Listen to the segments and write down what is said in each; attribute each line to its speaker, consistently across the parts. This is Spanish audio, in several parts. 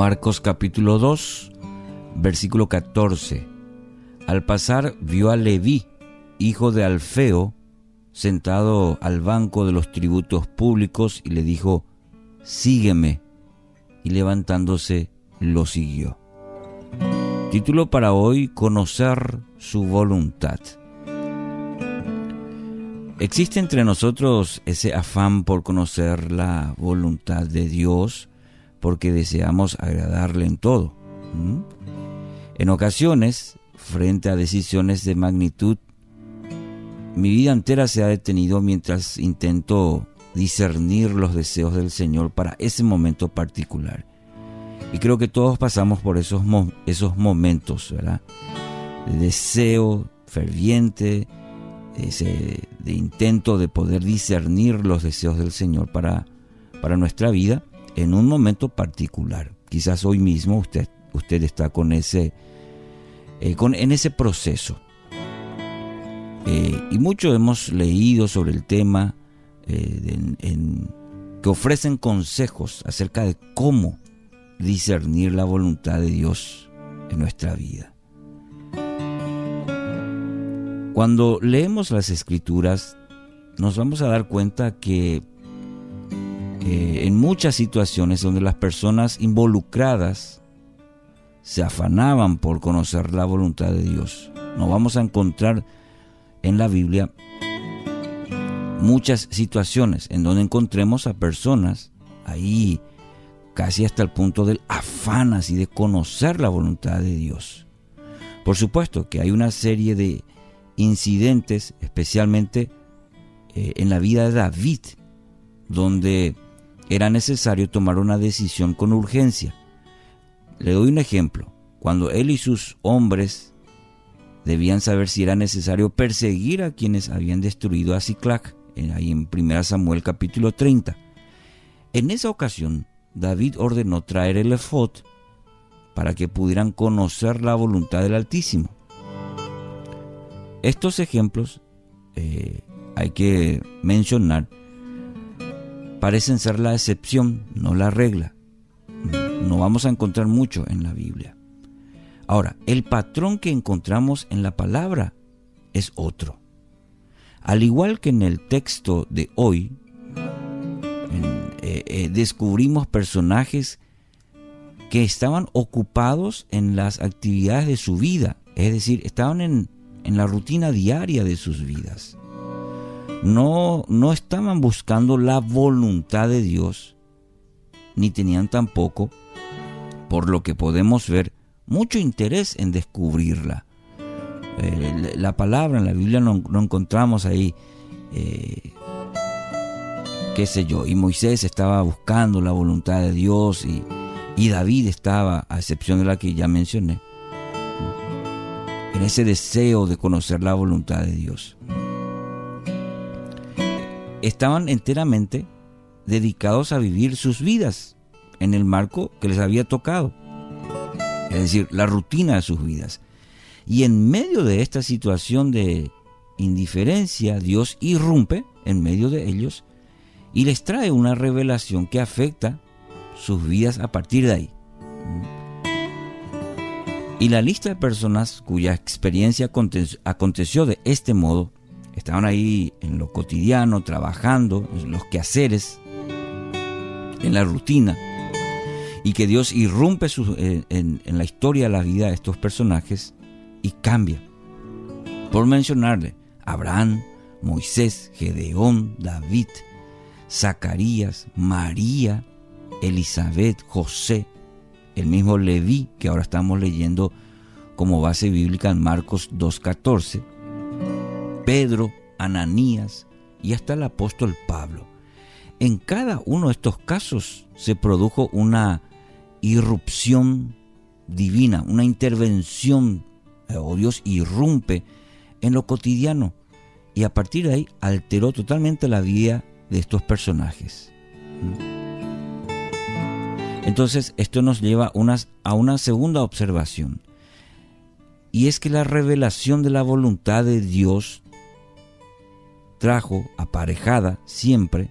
Speaker 1: Marcos capítulo 2, versículo 14. Al pasar vio a Leví, hijo de Alfeo, sentado al banco de los tributos públicos y le dijo, Sígueme. Y levantándose lo siguió. Título para hoy, Conocer su voluntad. ¿Existe entre nosotros ese afán por conocer la voluntad de Dios porque deseamos agradarle en todo? En ocasiones, frente a decisiones de magnitud, mi vida entera se ha detenido mientras intento discernir los deseos del Señor para ese momento particular. Y creo que todos pasamos por esos, esos momentos, ¿verdad? De deseo ferviente, ese, de intento de poder discernir los deseos del Señor para, para nuestra vida en un momento particular. Quizás hoy mismo usted, usted está con ese, eh, con, en ese proceso. Eh, y mucho hemos leído sobre el tema eh, que ofrecen consejos acerca de cómo discernir la voluntad de Dios en nuestra vida. Cuando leemos las escrituras, nos vamos a dar cuenta que en muchas situaciones donde las personas involucradas se afanaban por conocer la voluntad de Dios, nos vamos a encontrar en la Biblia muchas situaciones en donde encontremos a personas ahí casi hasta el punto del afán así de conocer la voluntad de Dios. Por supuesto que hay una serie de incidentes, especialmente eh, en la vida de David, donde era necesario tomar una decisión con urgencia. Le doy un ejemplo. Cuando él y sus hombres debían saber si era necesario perseguir a quienes habían destruido a Ciclac, ahí en 1 Samuel capítulo 30. En esa ocasión, David ordenó traer el efod para que pudieran conocer la voluntad del Altísimo. Estos ejemplos eh, hay que mencionar parecen ser la excepción, no la regla. No vamos a encontrar mucho en la Biblia. Ahora, el patrón que encontramos en la palabra es otro. Al igual que en el texto de hoy, eh, eh, descubrimos personajes que estaban ocupados en las actividades de su vida, es decir, estaban en, en la rutina diaria de sus vidas. No, no estaban buscando la voluntad de Dios, ni tenían tampoco, por lo que podemos ver, mucho interés en descubrirla. Eh, la palabra en la Biblia no, encontramos ahí, eh, qué sé yo, y Moisés estaba buscando la voluntad de Dios y, y David estaba, a excepción de la que ya mencioné, en ese deseo de conocer la voluntad de Dios. Estaban enteramente dedicados a vivir sus vidas en el marco que les había tocado, es decir, la rutina de sus vidas. Y en medio de esta situación de indiferencia, Dios irrumpe en medio de ellos y les trae una revelación que afecta sus vidas a partir de ahí. Y la lista de personas cuya experiencia aconteció de este modo, estaban ahí en lo cotidiano, trabajando, en los quehaceres, en la rutina, y que Dios irrumpe eh, en, en la historia de la vida de estos personajes, y cambia. Por mencionarle, Abraham, Moisés, Gedeón, David, Zacarías, María, Elizabeth, José, el mismo Leví que ahora estamos leyendo como base bíblica en Marcos 2.14, Pedro, Ananías y hasta el apóstol Pablo. En cada uno de estos casos se produjo una irrupción divina, una intervención eh, o Dios irrumpe en lo cotidiano y a partir de ahí alteró totalmente la vida de estos personajes. Entonces esto nos lleva a una segunda observación y es que la revelación de la voluntad de Dios trajo aparejada siempre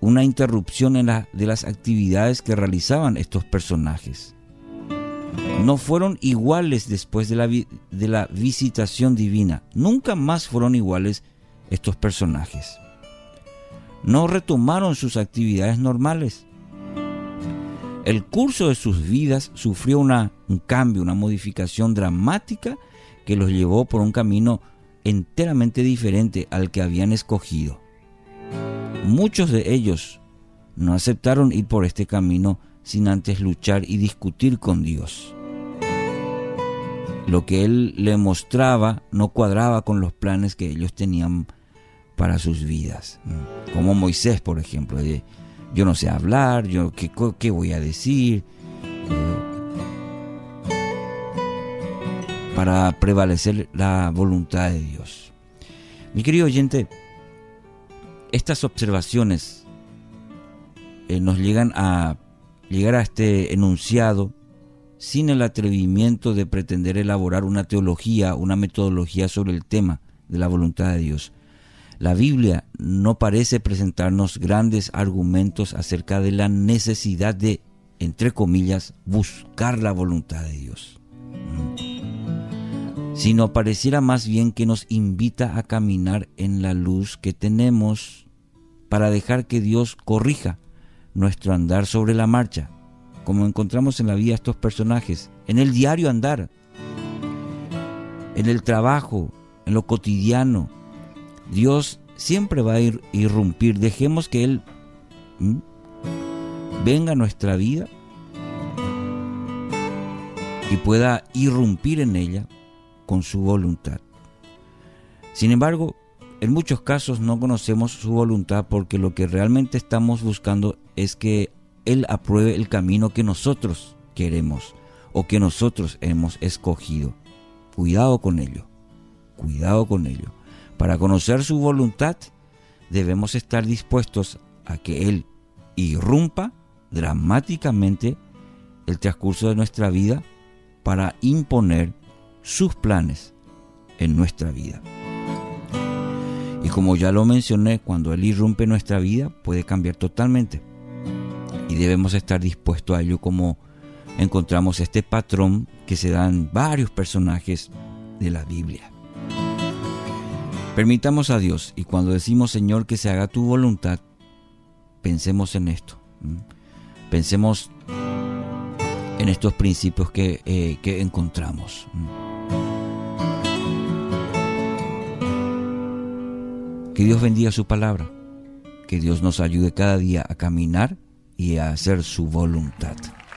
Speaker 1: una interrupción en de las actividades que realizaban estos personajes. No fueron iguales después de la, de la visitación divina. Nunca más fueron iguales estos personajes. No retomaron sus actividades normales. El curso de sus vidas sufrió un cambio, una modificación dramática que los llevó por un camino enteramente diferente al que habían escogido. Muchos de ellos no aceptaron ir por este camino sin antes luchar y discutir con Dios. Lo que Él le mostraba no cuadraba con los planes que ellos tenían para sus vidas. Como Moisés, por ejemplo. yo no sé hablar, yo qué, qué voy a decir. Para prevalecer la voluntad de Dios. Mi querido oyente, estas observaciones eh, nos llegan a llegar a este enunciado sin el atrevimiento de pretender elaborar una teología, una metodología sobre el tema de la voluntad de Dios. La Biblia no parece presentarnos grandes argumentos acerca de la necesidad de, entre comillas, buscar la voluntad de Dios, sino pareciera más bien que nos invita a caminar en la luz que tenemos para dejar que Dios corrija nuestro andar sobre la marcha, como encontramos en la vida estos personajes, en el diario andar, en el trabajo, en lo cotidiano. Dios siempre va a ir, irrumpir. Dejemos que Él venga a nuestra vida y pueda irrumpir en ella con su voluntad. Sin embargo, en muchos casos no conocemos su voluntad porque lo que realmente estamos buscando es que Él apruebe el camino que nosotros queremos o que nosotros hemos escogido. Cuidado con ello, cuidado con ello. Para conocer su voluntad debemos estar dispuestos a que Él irrumpa dramáticamente el transcurso de nuestra vida para imponer sus planes en nuestra vida. Y como ya lo mencioné, cuando Él irrumpe nuestra vida puede cambiar totalmente. Y debemos estar dispuestos a ello como encontramos este patrón que se da en varios personajes de la Biblia. Permitamos a Dios y cuando decimos Señor que se haga tu voluntad, pensemos en esto. Pensemos en estos principios que, eh, que encontramos. Que Dios bendiga su palabra. Que Dios nos ayude cada día a caminar y a hacer su voluntad.